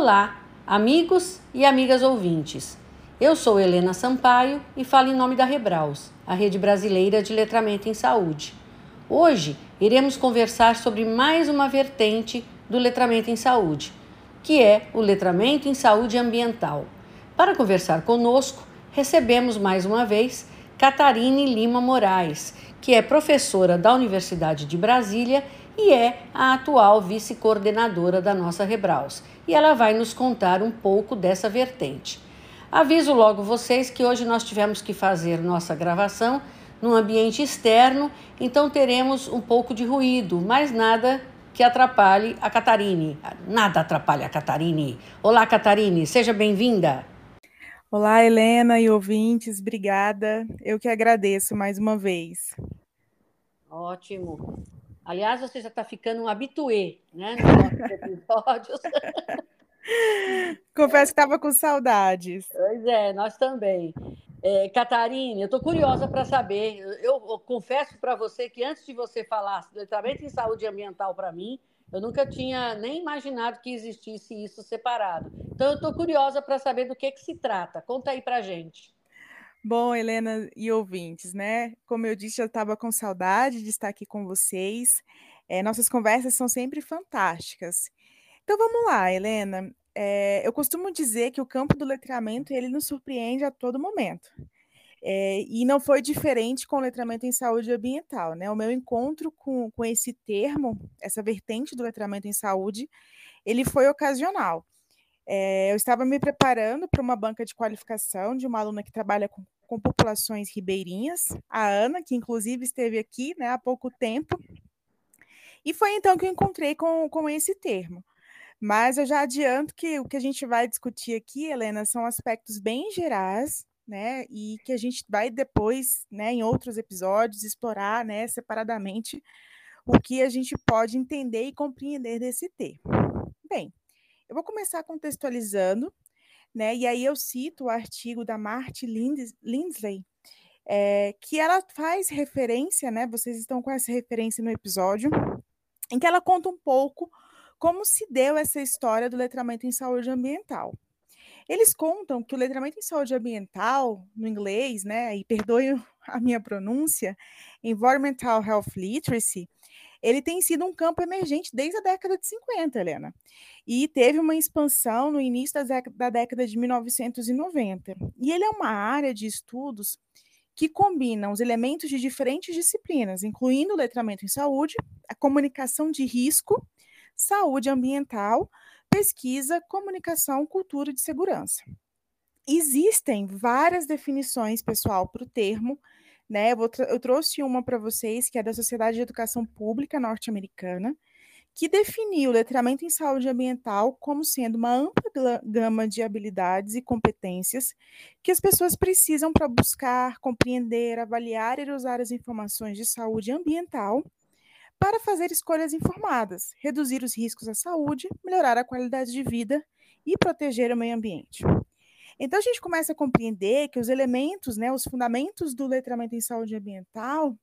Olá, amigos e amigas ouvintes. Eu sou Helena Sampaio e falo em nome da Rebraus, a rede brasileira de letramento em saúde. Hoje iremos conversar sobre mais uma vertente do letramento em saúde, que é o letramento em saúde ambiental. Para conversar conosco, recebemos mais uma vez Catarine Lima Moraes, que é professora da Universidade de Brasília e é a atual vice-coordenadora da nossa Rebraus. E ela vai nos contar um pouco dessa vertente. Aviso logo vocês que hoje nós tivemos que fazer nossa gravação num ambiente externo, então teremos um pouco de ruído, mas nada que atrapalhe a Catarine. Nada atrapalha a Catarine. Olá, Catarine, seja bem-vinda. Olá, Helena e ouvintes, obrigada. Eu que agradeço mais uma vez. Ótimo. Aliás, você já está ficando um habituê, né? Nos episódios. Confesso que estava com saudades. Pois é, nós também. É, Catarina, eu estou curiosa para saber. Eu, eu confesso para você que antes de você falar letramento em saúde ambiental para mim, eu nunca tinha nem imaginado que existisse isso separado. Então, eu estou curiosa para saber do que, que se trata. Conta aí para gente. Bom, Helena e ouvintes, né? Como eu disse, eu estava com saudade de estar aqui com vocês. É, nossas conversas são sempre fantásticas. Então vamos lá, Helena. É, eu costumo dizer que o campo do letramento ele nos surpreende a todo momento. É, e não foi diferente com o letramento em saúde ambiental. Né? O meu encontro com, com esse termo, essa vertente do letramento em saúde, ele foi ocasional. É, eu estava me preparando para uma banca de qualificação de uma aluna que trabalha com, com, populações ribeirinhas, a Ana, que inclusive esteve aqui né, há pouco tempo. E foi então que eu encontrei com, com esse termo. Mas eu já adianto que o que a gente vai discutir aqui, Helena, são aspectos bem gerais, né? E que a gente vai depois, né, em outros episódios, explorar né, separadamente o que a gente pode entender e compreender desse termo. Bem, eu vou começar contextualizando, né? E aí eu cito o artigo da Marty Lindsley, é, que ela faz referência, né? Vocês estão com essa referência no episódio, em que ela conta um pouco como se deu essa história do letramento em saúde ambiental. Eles contam que o letramento em saúde ambiental, no inglês, né, e perdoe a minha pronúncia, Environmental Health Literacy, ele tem sido um campo emergente desde a década de 50, Helena. E teve uma expansão no início da década de 1990. E ele é uma área de estudos que combina os elementos de diferentes disciplinas, incluindo o letramento em saúde, a comunicação de risco, saúde ambiental, pesquisa, comunicação, cultura de segurança. Existem várias definições, pessoal, para o termo, né? Eu, eu trouxe uma para vocês, que é da Sociedade de Educação Pública Norte-Americana, que definiu o letramento em saúde ambiental como sendo uma ampla gama de habilidades e competências que as pessoas precisam para buscar, compreender, avaliar e usar as informações de saúde ambiental para fazer escolhas informadas, reduzir os riscos à saúde, melhorar a qualidade de vida e proteger o meio ambiente. Então a gente começa a compreender que os elementos, né, os fundamentos do letramento em saúde ambiental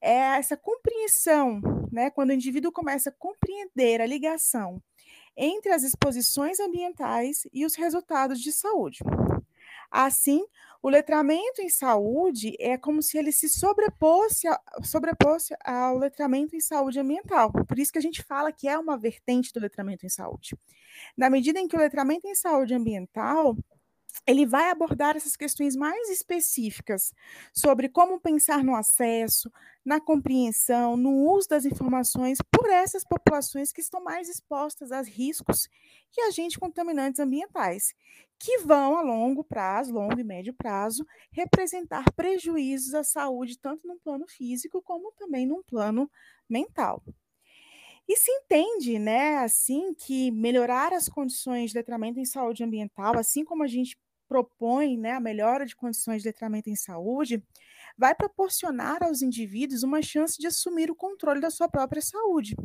é essa compreensão, né, quando o indivíduo começa a compreender a ligação entre as exposições ambientais e os resultados de saúde. Assim, o letramento em saúde é como se ele se sobreposse, sobreposse ao letramento em saúde ambiental. Por isso que a gente fala que é uma vertente do letramento em saúde. Na medida em que o letramento em saúde ambiental ele vai abordar essas questões mais específicas sobre como pensar no acesso, na compreensão, no uso das informações por essas populações que estão mais expostas a riscos e agentes contaminantes ambientais, que vão a longo prazo, longo e médio prazo, representar prejuízos à saúde tanto no plano físico como também no plano mental. E se entende, né, assim, que melhorar as condições de letramento em saúde ambiental, assim como a gente propõe né, a melhora de condições de letramento em saúde, vai proporcionar aos indivíduos uma chance de assumir o controle da sua própria saúde.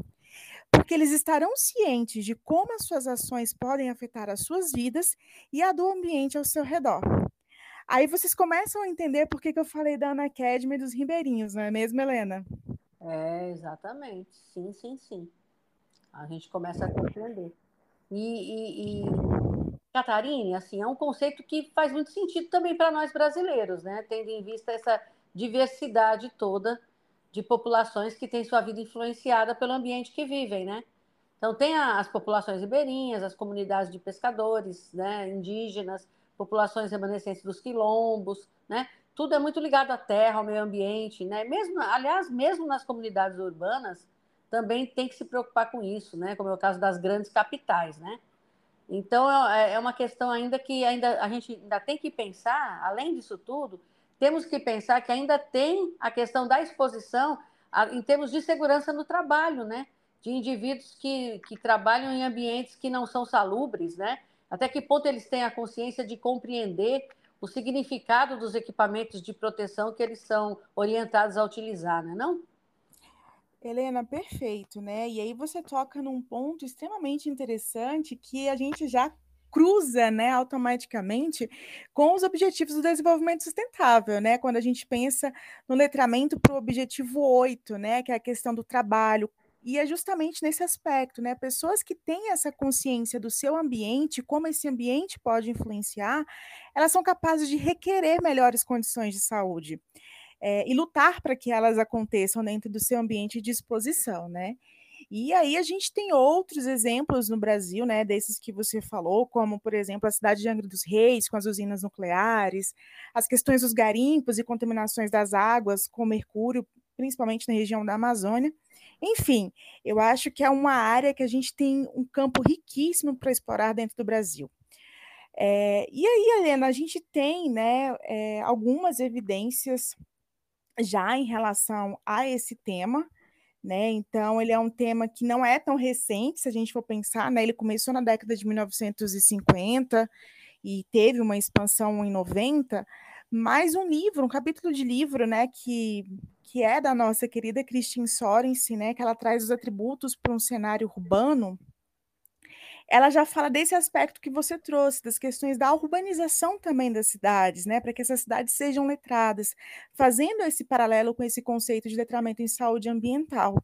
Porque eles estarão cientes de como as suas ações podem afetar as suas vidas e a do ambiente ao seu redor. Aí vocês começam a entender por que, que eu falei da Ana Kedma e dos ribeirinhos, não é mesmo, Helena? É, exatamente. Sim, sim, sim. A gente começa a compreender. E, e, e Catarine, assim, é um conceito que faz muito sentido também para nós brasileiros, né? Tendo em vista essa diversidade toda de populações que têm sua vida influenciada pelo ambiente que vivem, né? Então, tem as populações ribeirinhas, as comunidades de pescadores, né, indígenas, populações remanescentes dos quilombos, né? Tudo é muito ligado à terra, ao meio ambiente, né? Mesmo, aliás, mesmo nas comunidades urbanas, também tem que se preocupar com isso, né? Como é o caso das grandes capitais, né? Então é, é uma questão ainda que ainda a gente ainda tem que pensar, além disso tudo, temos que pensar que ainda tem a questão da exposição em termos de segurança no trabalho, né? De indivíduos que, que trabalham em ambientes que não são salubres, né? Até que ponto eles têm a consciência de compreender o significado dos equipamentos de proteção que eles são orientados a utilizar, né? não? Helena, perfeito, né? E aí você toca num ponto extremamente interessante que a gente já cruza, né, automaticamente com os objetivos do desenvolvimento sustentável, né? Quando a gente pensa no letramento para o objetivo 8, né, que é a questão do trabalho, e é justamente nesse aspecto, né? Pessoas que têm essa consciência do seu ambiente, como esse ambiente pode influenciar, elas são capazes de requerer melhores condições de saúde. É, e lutar para que elas aconteçam dentro do seu ambiente de exposição, né? E aí a gente tem outros exemplos no Brasil, né, desses que você falou, como, por exemplo, a cidade de Angra dos Reis, com as usinas nucleares, as questões dos garimpos e contaminações das águas com mercúrio, principalmente na região da Amazônia. Enfim, eu acho que é uma área que a gente tem um campo riquíssimo para explorar dentro do Brasil. É, e aí, Helena, a gente tem né, é, algumas evidências já em relação a esse tema, né? Então, ele é um tema que não é tão recente, se a gente for pensar, né? Ele começou na década de 1950 e teve uma expansão em 90, mas um livro, um capítulo de livro, né, que que é da nossa querida Christine Sorensen, né, que ela traz os atributos para um cenário urbano, ela já fala desse aspecto que você trouxe, das questões da urbanização também das cidades, né, para que essas cidades sejam letradas, fazendo esse paralelo com esse conceito de letramento em saúde ambiental.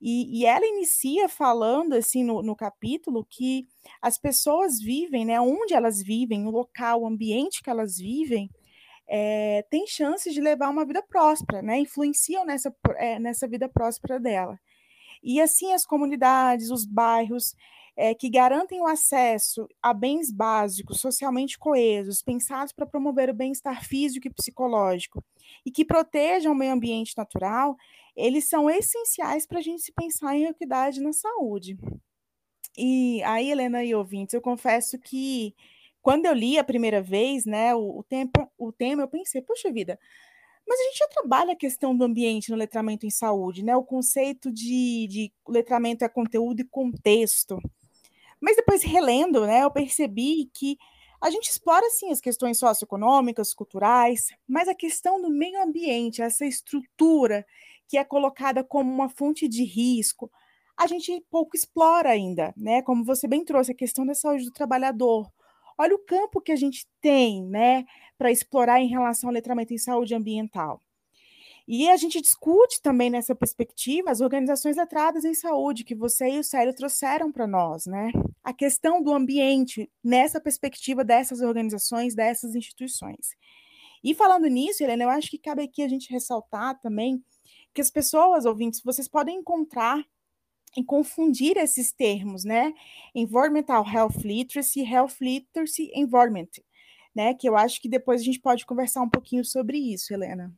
E, e ela inicia falando, assim, no, no, capítulo, que as pessoas vivem, né, onde elas vivem, o local, o ambiente que elas vivem, é, tem chances de levar uma vida próspera, né? Influenciam nessa, é, nessa vida próspera dela. E assim as comunidades, os bairros é, que garantem o acesso a bens básicos, socialmente coesos, pensados para promover o bem-estar físico e psicológico, e que protejam o meio ambiente natural, eles são essenciais para a gente se pensar em equidade na saúde. E aí, Helena e ouvintes, eu confesso que quando eu li a primeira vez, né, o, o, tempo, o tema, eu pensei, poxa vida, mas a gente já trabalha a questão do ambiente no letramento em saúde, né? O conceito de, de letramento é conteúdo e contexto. Mas depois, relendo, né, eu percebi que a gente explora, sim, as questões socioeconômicas, culturais, mas a questão do meio ambiente, essa estrutura que é colocada como uma fonte de risco, a gente pouco explora ainda, né? Como você bem trouxe, a questão da saúde do trabalhador, Olha o campo que a gente tem, né, para explorar em relação ao letramento em saúde ambiental. E a gente discute também nessa perspectiva as organizações letradas em saúde que você e o Célio trouxeram para nós, né? A questão do ambiente nessa perspectiva dessas organizações, dessas instituições. E falando nisso, Helena, eu acho que cabe aqui a gente ressaltar também que as pessoas ouvintes, vocês podem encontrar em confundir esses termos, né? Environmental Health Literacy, Health Literacy Environment, né? Que eu acho que depois a gente pode conversar um pouquinho sobre isso, Helena.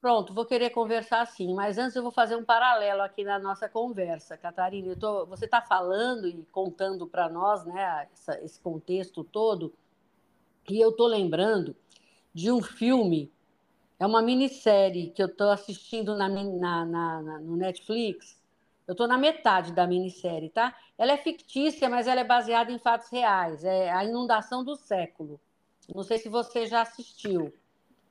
Pronto, vou querer conversar sim, mas antes eu vou fazer um paralelo aqui na nossa conversa, Catarina. Tô, você está falando e contando para nós, né, essa, esse contexto todo, e eu estou lembrando de um filme, é uma minissérie que eu estou assistindo na, na, na, no Netflix, eu estou na metade da minissérie, tá? Ela é fictícia, mas ela é baseada em fatos reais. É a inundação do século. Não sei se você já assistiu.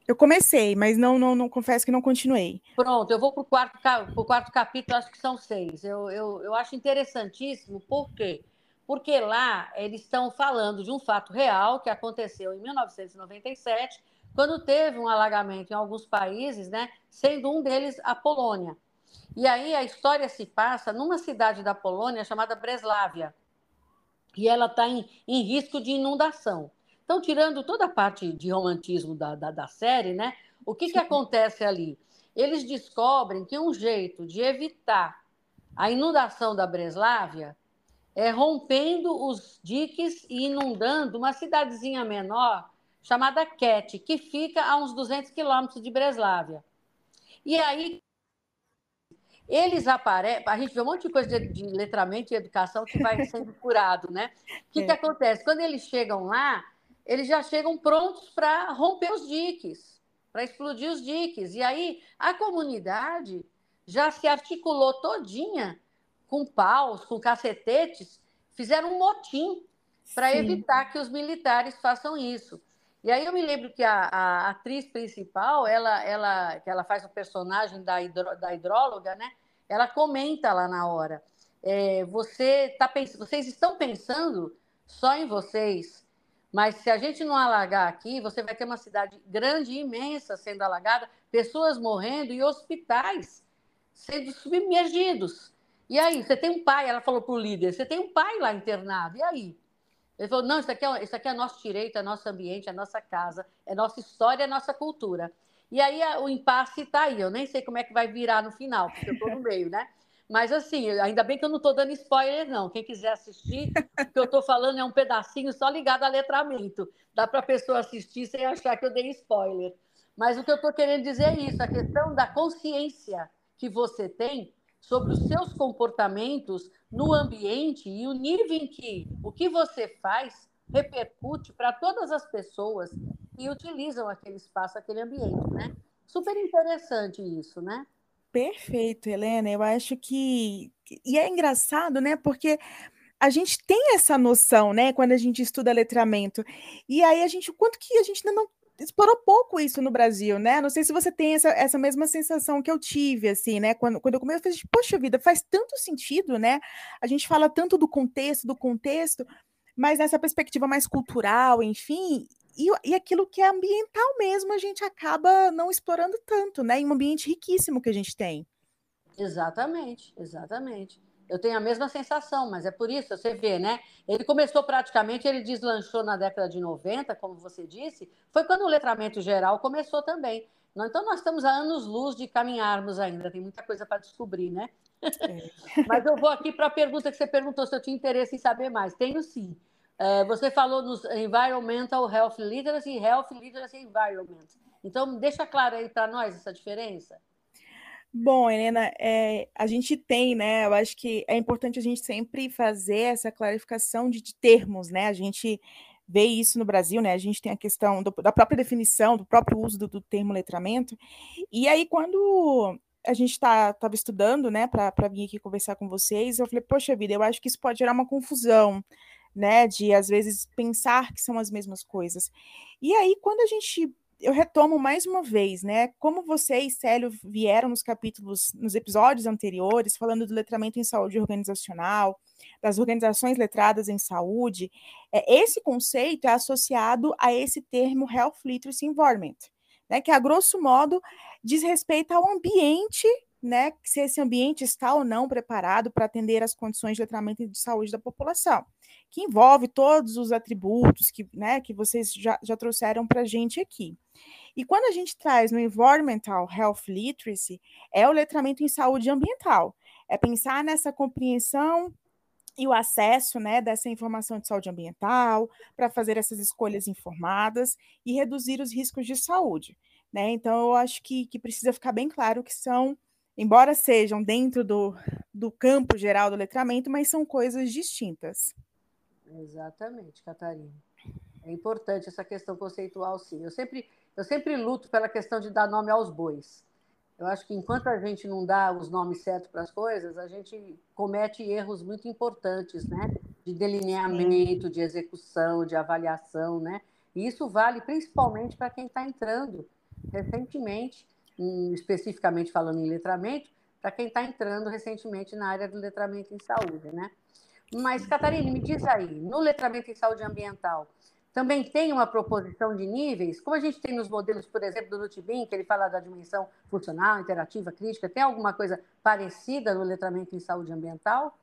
Eu comecei, mas não, não, não confesso que não continuei. Pronto, eu vou para o quarto, pro quarto capítulo, acho que são seis. Eu, eu, eu acho interessantíssimo, por quê? Porque lá eles estão falando de um fato real que aconteceu em 1997, quando teve um alagamento em alguns países, né, sendo um deles a Polônia. E aí a história se passa numa cidade da Polônia chamada Breslávia. e ela está em, em risco de inundação. Então, tirando toda a parte de romantismo da, da, da série, né? O que, que acontece ali? Eles descobrem que um jeito de evitar a inundação da Breslávia é rompendo os diques e inundando uma cidadezinha menor chamada Ket, que fica a uns 200 quilômetros de Breslávia. E aí eles aparecem, a gente vê um monte de coisa de, de letramento e educação que vai sendo curado, né? O que, é. que acontece? Quando eles chegam lá, eles já chegam prontos para romper os diques, para explodir os diques. E aí a comunidade já se articulou todinha com paus, com cacetetes, fizeram um motim para evitar que os militares façam isso. E aí eu me lembro que a, a atriz principal, ela, ela, que ela faz o personagem da, hidro, da hidróloga, né? Ela comenta lá na hora. É, você tá, vocês estão pensando só em vocês, mas se a gente não alagar aqui, você vai ter uma cidade grande e imensa sendo alagada, pessoas morrendo e hospitais sendo submergidos. E aí, você tem um pai, ela falou para o líder, você tem um pai lá internado, e aí? Ele falou: não, isso aqui, é, isso aqui é nosso direito, é nosso ambiente, é nossa casa, é nossa história, é nossa cultura. E aí o impasse está aí. Eu nem sei como é que vai virar no final, porque eu estou no meio, né? Mas assim, ainda bem que eu não estou dando spoiler, não. Quem quiser assistir, o que eu estou falando é um pedacinho só ligado a letramento. Dá para a pessoa assistir sem achar que eu dei spoiler. Mas o que eu estou querendo dizer é isso: a questão da consciência que você tem sobre os seus comportamentos no ambiente e o nível em que o que você faz repercute para todas as pessoas que utilizam aquele espaço, aquele ambiente, né? Super interessante isso, né? Perfeito, Helena. Eu acho que e é engraçado, né? Porque a gente tem essa noção, né, quando a gente estuda letramento. E aí a gente, quanto que a gente ainda não explorou pouco isso no Brasil, né? Não sei se você tem essa, essa mesma sensação que eu tive, assim, né? Quando, quando eu comecei, eu falei, poxa vida, faz tanto sentido, né? A gente fala tanto do contexto, do contexto, mas nessa perspectiva mais cultural, enfim, e, e aquilo que é ambiental mesmo, a gente acaba não explorando tanto, né? Em um ambiente riquíssimo que a gente tem. Exatamente, exatamente. Eu tenho a mesma sensação, mas é por isso, você vê, né? Ele começou praticamente, ele deslanchou na década de 90, como você disse, foi quando o letramento geral começou também. Então, nós estamos a anos-luz de caminharmos ainda, tem muita coisa para descobrir, né? É. Mas eu vou aqui para a pergunta que você perguntou se eu tinha interesse em saber mais. Tenho sim. É, você falou nos Environmental Health Literacy e Health Literacy Environment. Então, deixa claro aí para nós essa diferença. Bom, Helena, é, a gente tem, né? Eu acho que é importante a gente sempre fazer essa clarificação de, de termos, né? A gente vê isso no Brasil, né? A gente tem a questão do, da própria definição, do próprio uso do, do, termo letramento. E aí, quando a gente estava tá, estudando, né, para vir aqui conversar com vocês, eu falei, poxa vida, eu acho que isso pode gerar uma confusão, né? De às vezes pensar que são as mesmas coisas. E aí, quando a gente eu retomo mais uma vez, né? Como você e Célio vieram nos capítulos, nos episódios anteriores, falando do letramento em saúde organizacional, das organizações letradas em saúde, é, esse conceito é associado a esse termo Health Literacy Environment, né? Que, a grosso modo, diz respeito ao ambiente né, se esse ambiente está ou não preparado para atender às condições de letramento e de saúde da população, que envolve todos os atributos que, né, que vocês já, já trouxeram para a gente aqui. E quando a gente traz no Environmental Health Literacy, é o letramento em saúde ambiental, é pensar nessa compreensão e o acesso né, dessa informação de saúde ambiental para fazer essas escolhas informadas e reduzir os riscos de saúde. Né? Então, eu acho que, que precisa ficar bem claro que são embora sejam dentro do, do campo geral do letramento, mas são coisas distintas. Exatamente, Catarina. É importante essa questão conceitual, sim. Eu sempre, eu sempre luto pela questão de dar nome aos bois. Eu acho que enquanto a gente não dá os nomes certos para as coisas, a gente comete erros muito importantes, né? De delineamento, de execução, de avaliação, né? E isso vale principalmente para quem está entrando recentemente em, especificamente falando em letramento, para quem está entrando recentemente na área do letramento em saúde, né? Mas, Catarina, me diz aí, no letramento em saúde ambiental, também tem uma proposição de níveis, como a gente tem nos modelos, por exemplo, do Nutbin, que ele fala da dimensão funcional, interativa, crítica, tem alguma coisa parecida no letramento em saúde ambiental?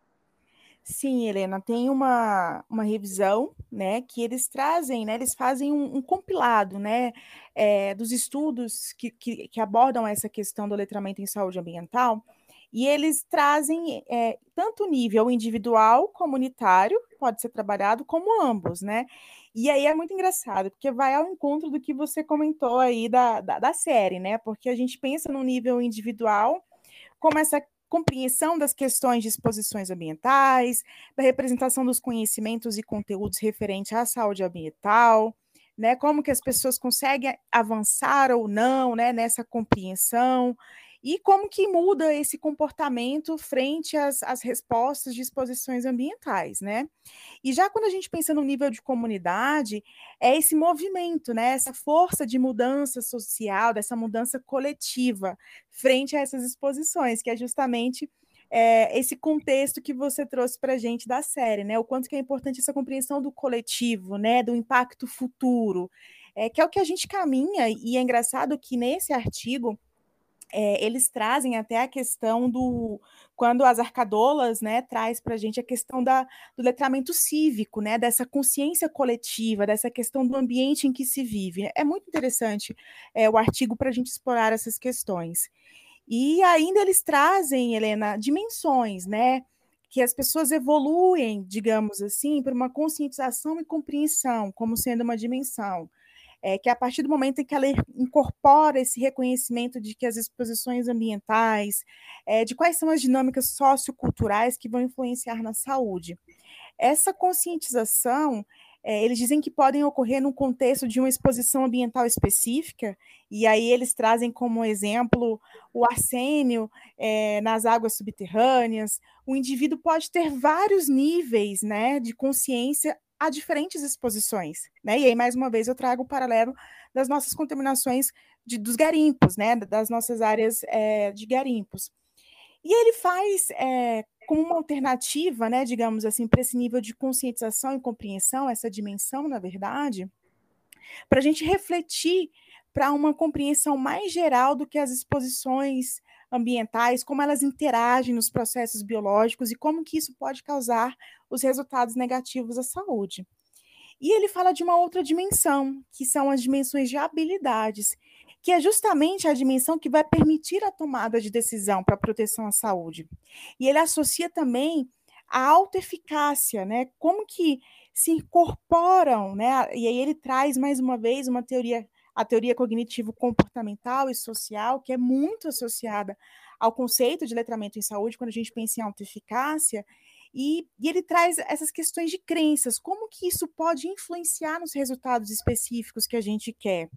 Sim, Helena, tem uma, uma revisão, né, que eles trazem, né, eles fazem um, um compilado, né, é, dos estudos que, que, que, abordam essa questão do letramento em saúde ambiental, e eles trazem é, tanto nível individual, comunitário, pode ser trabalhado, como ambos, né, e aí é muito engraçado, porque vai ao encontro do que você comentou aí da, da, da série, né, porque a gente pensa no nível individual, como essa compreensão das questões de exposições ambientais, da representação dos conhecimentos e conteúdos referentes à saúde ambiental, né, como que as pessoas conseguem avançar ou não, né, nessa compreensão, e como que muda esse comportamento frente às, às, respostas de exposições ambientais, né? E já quando a gente pensa no nível de comunidade, é esse movimento, né? Essa força de mudança social, dessa mudança coletiva frente a essas exposições, que é justamente é, esse contexto que você trouxe para a gente da série, né? O quanto que é importante essa compreensão do coletivo, né? Do impacto futuro, é, que é o que a gente caminha, e é engraçado que nesse artigo é, eles trazem até a questão do quando as arcadolas né, traz para a gente a questão da, do letramento cívico, né, dessa consciência coletiva, dessa questão do ambiente em que se vive. É muito interessante é, o artigo para a gente explorar essas questões. E ainda eles trazem, Helena, dimensões, né? Que as pessoas evoluem, digamos assim, para uma conscientização e compreensão como sendo uma dimensão é, que a partir do momento em que ela incorpora esse reconhecimento de que as exposições ambientais, é, de quais são as dinâmicas socioculturais que vão influenciar na saúde. Essa conscientização, é, eles dizem que podem ocorrer no contexto de uma exposição ambiental específica, e aí eles trazem como exemplo o arsênio é, nas águas subterrâneas. O indivíduo pode ter vários níveis né, de consciência a diferentes exposições, né? E aí, mais uma vez, eu trago o paralelo das nossas contaminações de, dos garimpos, né? Das nossas áreas é, de garimpos. E ele faz é, como uma alternativa, né, digamos assim, para esse nível de conscientização e compreensão, essa dimensão, na verdade, para a gente refletir para uma compreensão mais geral do que as exposições ambientais, como elas interagem nos processos biológicos e como que isso pode causar os resultados negativos à saúde. E ele fala de uma outra dimensão, que são as dimensões de habilidades, que é justamente a dimensão que vai permitir a tomada de decisão para a proteção à saúde. E ele associa também a autoeficácia, né? Como que se incorporam, né? E aí ele traz mais uma vez uma teoria a teoria cognitivo-comportamental e social, que é muito associada ao conceito de letramento em saúde, quando a gente pensa em autoeficácia, e, e, ele traz essas questões de crenças, como que isso pode influenciar nos resultados específicos que a gente quer,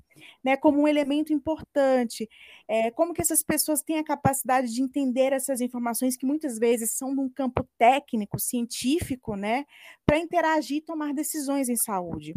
né? Como um elemento importante, é, como que essas pessoas têm a capacidade de entender essas informações que muitas vezes são de um campo técnico, científico, né? Para interagir e tomar decisões em saúde.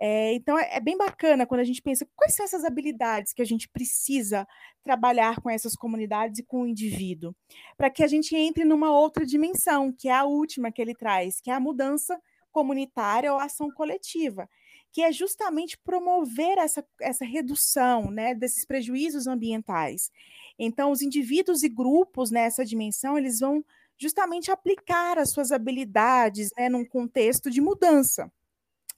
É, então é, é, bem bacana quando a gente pensa quais são essas habilidades que a gente precisa trabalhar com essas comunidades e com o indivíduo, para que a gente entre numa outra dimensão, que é a última que ele traz, que é a mudança comunitária ou ação coletiva, que é justamente promover essa, essa redução né, desses prejuízos ambientais. Então, os indivíduos e grupos nessa dimensão, eles vão justamente aplicar as suas habilidades né, num contexto de mudança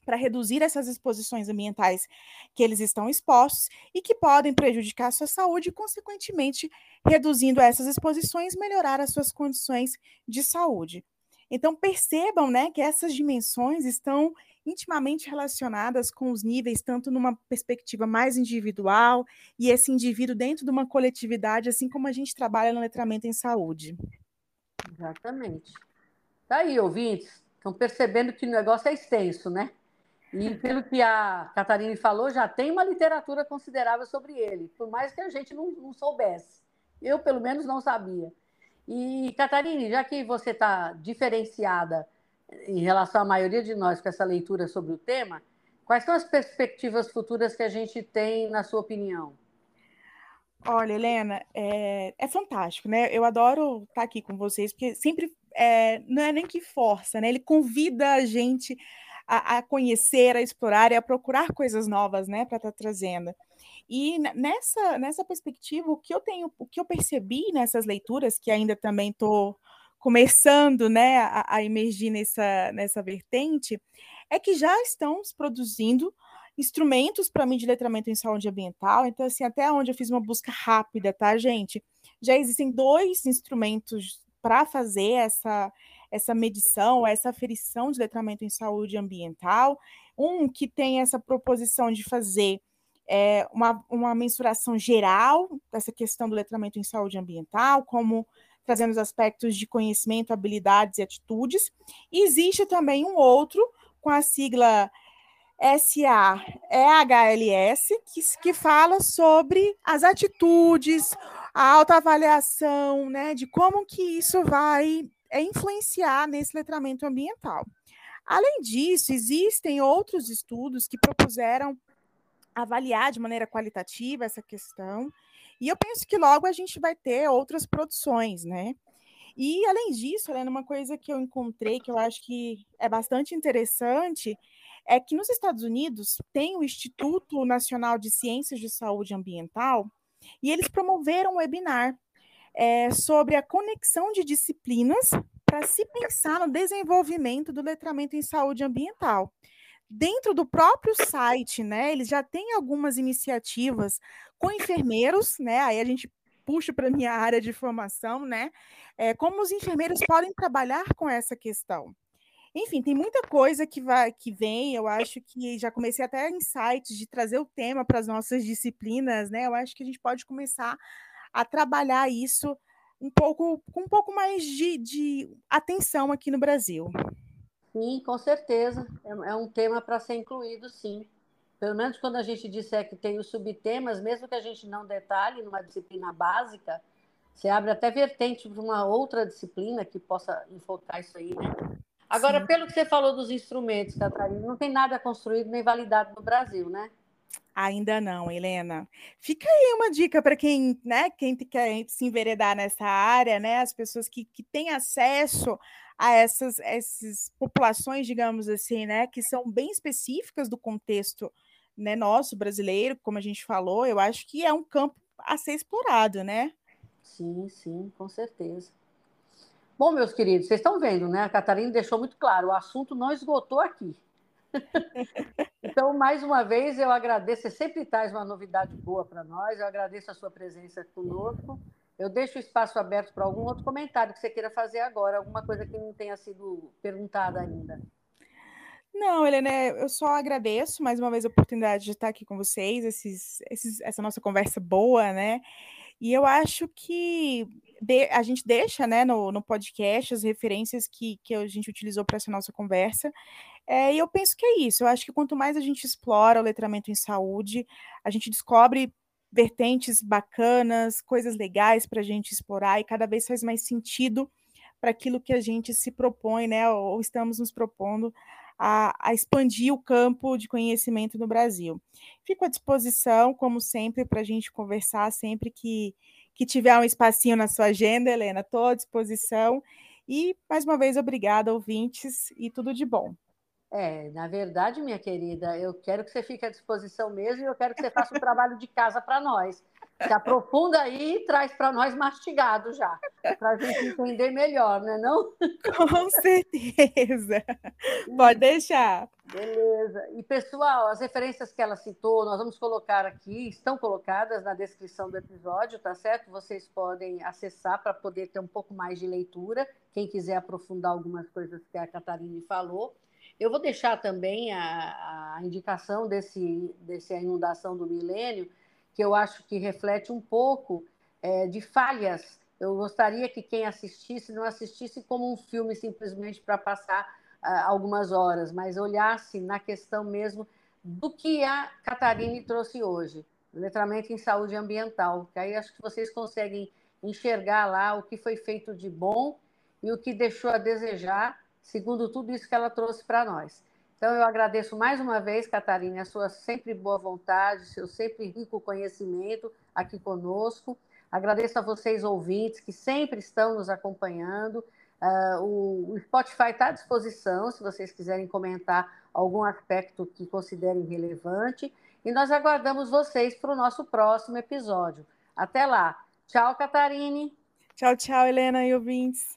para reduzir essas exposições ambientais que eles estão expostos e que podem prejudicar a sua saúde e, consequentemente, reduzindo essas exposições, melhorar as suas condições de saúde. Então, percebam né, que essas dimensões estão intimamente relacionadas com os níveis, tanto numa perspectiva mais individual e esse indivíduo dentro de uma coletividade, assim como a gente trabalha no letramento em saúde. Exatamente. Tá aí, ouvintes. Estão percebendo que o negócio é extenso, né? E pelo que a Catarina falou, já tem uma literatura considerável sobre ele, por mais que a gente não, não soubesse. Eu, pelo menos, não sabia. E, Catarina, já que você está diferenciada em relação à maioria de nós com essa leitura sobre o tema, quais são as perspectivas futuras que a gente tem, na sua opinião? Olha, Helena, é, é fantástico, né? Eu adoro estar aqui com vocês, porque sempre é, não é nem que força, né? Ele convida a gente a, a conhecer, a explorar e a procurar coisas novas, né, para estar tá trazendo. E nessa, nessa perspectiva, o que eu tenho, o que eu percebi nessas leituras, que ainda também estou começando né, a, a emergir nessa, nessa vertente, é que já estão se produzindo instrumentos para mim de letramento em saúde ambiental. Então, assim, até onde eu fiz uma busca rápida, tá, gente? Já existem dois instrumentos para fazer essa, essa medição, essa aferição de letramento em saúde ambiental. Um que tem essa proposição de fazer é, uma, uma mensuração geral dessa questão do letramento em saúde ambiental, como trazendo os aspectos de conhecimento, habilidades e atitudes. E existe também um outro com a sigla SAEHLS, que, que fala sobre as atitudes, a autoavaliação, né, de como que isso vai é, influenciar nesse letramento ambiental. Além disso, existem outros estudos que propuseram avaliar de maneira qualitativa essa questão, e eu penso que logo a gente vai ter outras produções, né? E, além disso, Helena, uma coisa que eu encontrei que eu acho que é bastante interessante é que nos Estados Unidos tem o Instituto Nacional de Ciências de Saúde Ambiental e eles promoveram um webinar é, sobre a conexão de disciplinas para se pensar no desenvolvimento do letramento em saúde ambiental. Dentro do próprio site, né, eles já têm algumas iniciativas com enfermeiros, né? Aí a gente puxa para minha área de formação, né? É, como os enfermeiros podem trabalhar com essa questão. Enfim, tem muita coisa que vai que vem. Eu acho que já comecei até em sites de trazer o tema para as nossas disciplinas, né? Eu acho que a gente pode começar a trabalhar isso um pouco com um pouco mais de, de atenção aqui no Brasil. Sim, com certeza. É, é um tema para ser incluído, sim. Pelo menos quando a gente disser que tem os subtemas, mesmo que a gente não detalhe numa disciplina básica, você abre até vertente para uma outra disciplina que possa enfocar isso aí, né? Agora, Sim. pelo que você falou dos instrumentos, Catarina, não tem nada construído nem validado no Brasil, né? Ainda não, Helena. Fica aí uma dica para quem, né, quem quer se enveredar nessa área, né, as pessoas que, que têm acesso a essas, essas populações, digamos assim, né, que são bem específicas do contexto né, nosso brasileiro, como a gente falou, eu acho que é um campo a ser explorado, né? Sim, sim, com certeza. Bom, meus queridos, vocês estão vendo, né? A Catarina deixou muito claro, o assunto não esgotou aqui. então, mais uma vez, eu agradeço. Você sempre traz uma novidade boa para nós. Eu agradeço a sua presença conosco. Eu deixo o espaço aberto para algum outro comentário que você queira fazer agora, alguma coisa que não tenha sido perguntada ainda. Não, Helena, eu só agradeço mais uma vez a oportunidade de estar aqui com vocês, esses, esses, essa nossa conversa boa, né? E eu acho que de, a gente deixa né, no, no podcast as referências que, que a gente utilizou para essa nossa conversa. É, e eu penso que é isso. Eu acho que quanto mais a gente explora o letramento em saúde, a gente descobre vertentes bacanas, coisas legais para a gente explorar, e cada vez faz mais sentido para aquilo que a gente se propõe, né? Ou estamos nos propondo a, a, expandir o campo de conhecimento no Brasil. Fico à disposição, como sempre, para a gente conversar sempre que, que tiver um espacinho na sua agenda, Helena, estou à disposição. E, mais uma vez, obrigada, ouvintes, e tudo de bom. É, na verdade, minha querida, eu quero que você fique à disposição mesmo e eu quero que você faça o trabalho de casa para nós. Se aprofunda aí e traz para nós mastigado já, para a gente entender melhor, né não? Com certeza. Pode deixar. Beleza. E, pessoal, as referências que ela citou, nós vamos colocar aqui, estão colocadas na descrição do episódio, tá certo? Vocês podem acessar para poder ter um pouco mais de leitura, quem quiser aprofundar algumas coisas que a Catarina falou. Eu vou deixar também a, a indicação desse, desse inundação do milênio, que eu acho que reflete um pouco é, de falhas. Eu gostaria que quem assistisse não assistisse como um filme simplesmente para passar uh, algumas horas, mas olhasse na questão mesmo do que a Catarine trouxe hoje, letramento em saúde ambiental, que aí acho que vocês conseguem enxergar lá o que foi feito de bom e o que deixou a desejar, segundo tudo isso que ela trouxe para nós. Então, eu agradeço mais uma vez, Catarina, a sua sempre boa vontade, seu sempre rico conhecimento aqui conosco. Agradeço a vocês, ouvintes, que sempre estão nos acompanhando. Uh, o, Spotify está à disposição, se vocês quiserem comentar algum aspecto que considerem relevante. E nós aguardamos vocês para o nosso próximo episódio. Até lá. Tchau, Catarine. Tchau, tchau, Helena e ouvintes.